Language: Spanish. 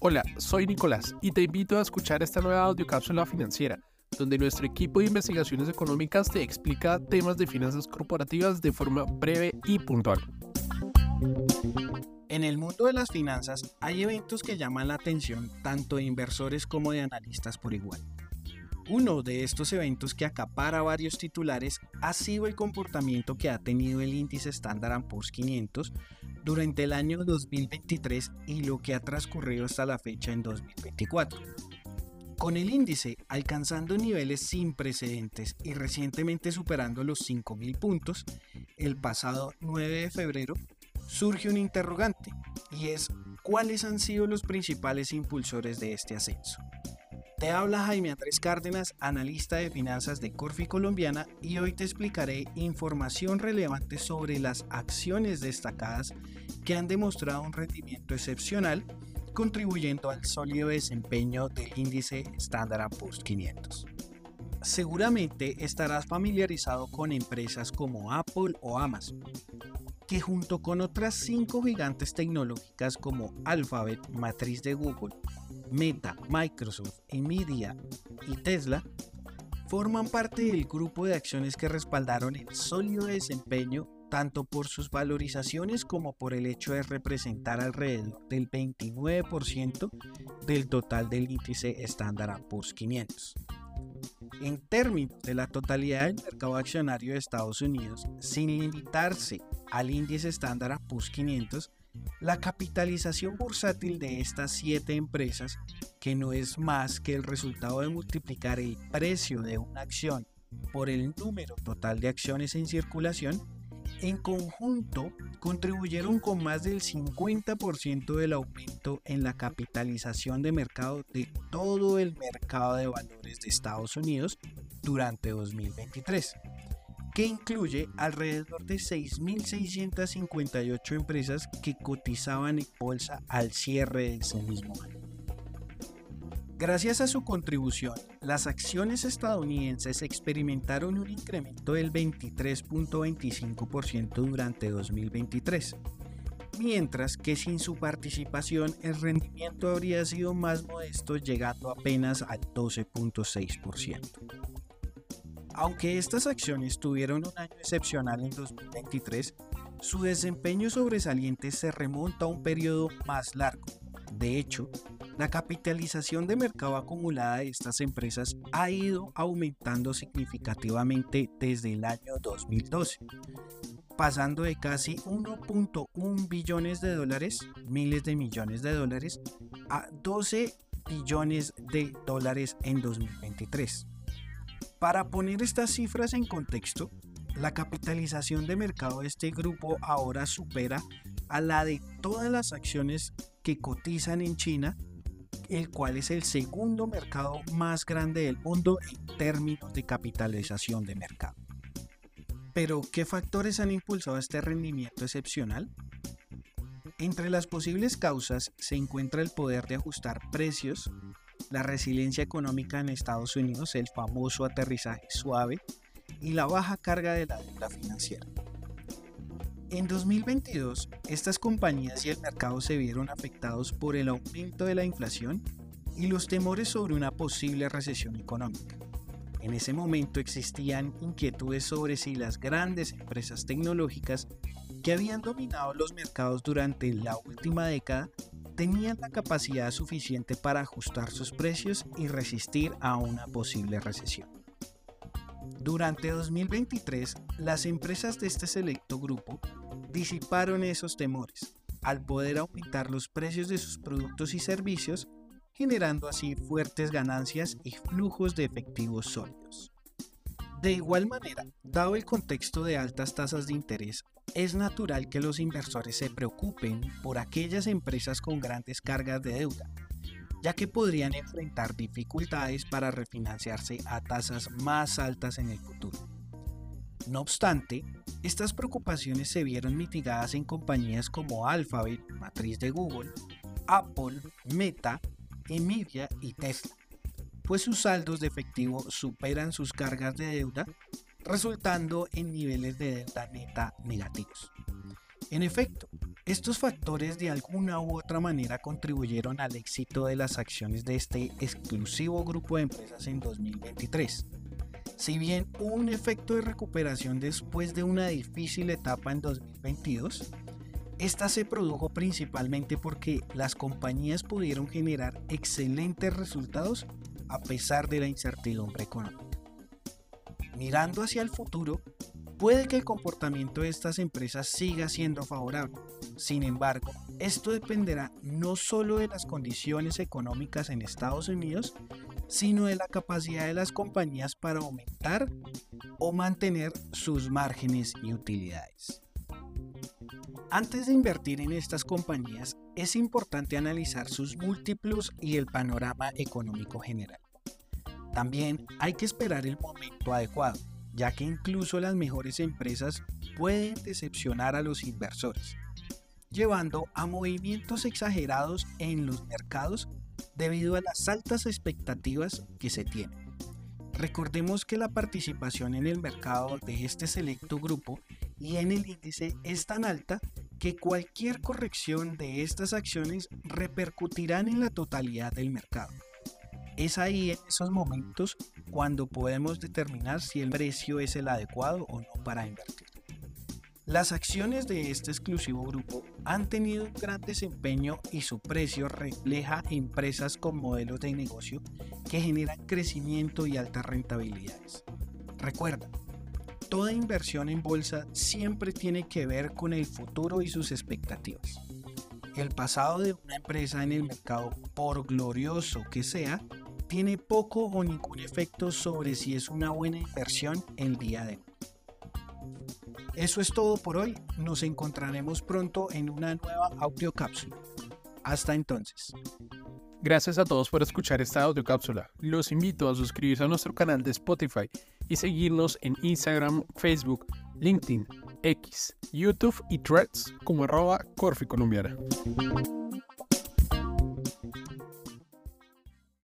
Hola, soy Nicolás y te invito a escuchar esta nueva audiocápsula financiera, donde nuestro equipo de investigaciones económicas te explica temas de finanzas corporativas de forma breve y puntual. En el mundo de las finanzas hay eventos que llaman la atención tanto de inversores como de analistas por igual. Uno de estos eventos que acapara varios titulares ha sido el comportamiento que ha tenido el índice Standard Poor's 500 durante el año 2023 y lo que ha transcurrido hasta la fecha en 2024. Con el índice alcanzando niveles sin precedentes y recientemente superando los 5.000 puntos, el pasado 9 de febrero surge un interrogante y es cuáles han sido los principales impulsores de este ascenso. Te habla Jaime Andrés Cárdenas, analista de finanzas de Corfi Colombiana y hoy te explicaré información relevante sobre las acciones destacadas que han demostrado un rendimiento excepcional contribuyendo al sólido desempeño del índice Standard Poor's 500. Seguramente estarás familiarizado con empresas como Apple o Amazon, que junto con otras cinco gigantes tecnológicas como Alphabet, matriz de Google, Meta, Microsoft, Nvidia y Tesla forman parte del grupo de acciones que respaldaron el sólido desempeño tanto por sus valorizaciones como por el hecho de representar alrededor del 29% del total del índice Standard Poor's 500. En términos de la totalidad del mercado accionario de Estados Unidos, sin limitarse al índice Standard Poor's 500, la capitalización bursátil de estas siete empresas, que no es más que el resultado de multiplicar el precio de una acción por el número total de acciones en circulación, en conjunto contribuyeron con más del 50% del aumento en la capitalización de mercado de todo el mercado de valores de Estados Unidos durante 2023 que incluye alrededor de 6.658 empresas que cotizaban en bolsa al cierre de ese mismo año. Gracias a su contribución, las acciones estadounidenses experimentaron un incremento del 23.25% durante 2023, mientras que sin su participación el rendimiento habría sido más modesto llegando apenas al 12.6%. Aunque estas acciones tuvieron un año excepcional en 2023, su desempeño sobresaliente se remonta a un periodo más largo. De hecho, la capitalización de mercado acumulada de estas empresas ha ido aumentando significativamente desde el año 2012, pasando de casi 1.1 billones de dólares, miles de millones de dólares, a 12 billones de dólares en 2023. Para poner estas cifras en contexto, la capitalización de mercado de este grupo ahora supera a la de todas las acciones que cotizan en China, el cual es el segundo mercado más grande del mundo en términos de capitalización de mercado. Pero, ¿qué factores han impulsado este rendimiento excepcional? Entre las posibles causas se encuentra el poder de ajustar precios la resiliencia económica en Estados Unidos, el famoso aterrizaje suave y la baja carga de la deuda financiera. En 2022, estas compañías y el mercado se vieron afectados por el aumento de la inflación y los temores sobre una posible recesión económica. En ese momento existían inquietudes sobre si las grandes empresas tecnológicas que habían dominado los mercados durante la última década tenían la capacidad suficiente para ajustar sus precios y resistir a una posible recesión. Durante 2023, las empresas de este selecto grupo disiparon esos temores al poder aumentar los precios de sus productos y servicios, generando así fuertes ganancias y flujos de efectivos sólidos. De igual manera, dado el contexto de altas tasas de interés, es natural que los inversores se preocupen por aquellas empresas con grandes cargas de deuda, ya que podrían enfrentar dificultades para refinanciarse a tasas más altas en el futuro. No obstante, estas preocupaciones se vieron mitigadas en compañías como Alphabet, matriz de Google, Apple, Meta, Nvidia y Tesla, pues sus saldos de efectivo superan sus cargas de deuda resultando en niveles de deuda neta negativos. En efecto, Estos factores de alguna u otra manera contribuyeron al éxito de las acciones de este exclusivo grupo de empresas en 2023. Si bien hubo un efecto de recuperación después de una difícil etapa en 2022, esta se produjo principalmente porque las compañías pudieron generar excelentes resultados a pesar de la incertidumbre económica. Mirando hacia el futuro, puede que el comportamiento de estas empresas siga siendo favorable. Sin embargo, esto dependerá no solo de las condiciones económicas en Estados Unidos, sino de la capacidad de las compañías para aumentar o mantener sus márgenes y utilidades. Antes de invertir en estas compañías, es importante analizar sus múltiplos y el panorama económico general. También hay que esperar el momento adecuado, ya que incluso las mejores empresas pueden decepcionar a los inversores, llevando a movimientos exagerados en los mercados debido a las altas expectativas que se tienen. Recordemos que la participación en el mercado de este selecto grupo y en el índice es tan alta que cualquier corrección de estas acciones repercutirán en la totalidad del mercado. Es ahí en esos momentos cuando podemos determinar si el precio es el adecuado o no para invertir. Las acciones de este exclusivo grupo han tenido un gran desempeño y su precio refleja empresas con modelos de negocio que generan crecimiento y altas rentabilidades. Recuerda, toda inversión en bolsa siempre tiene que ver con el futuro y sus expectativas. El pasado de una empresa en el mercado, por glorioso que sea, tiene poco o ningún efecto sobre si es una buena inversión el día de hoy. Eso es todo por hoy. Nos encontraremos pronto en una nueva audio cápsula. Hasta entonces. Gracias a todos por escuchar esta audio cápsula. Los invito a suscribirse a nuestro canal de Spotify y seguirnos en Instagram, Facebook, LinkedIn, X, YouTube y Threads como arroba Corfi Colombiana.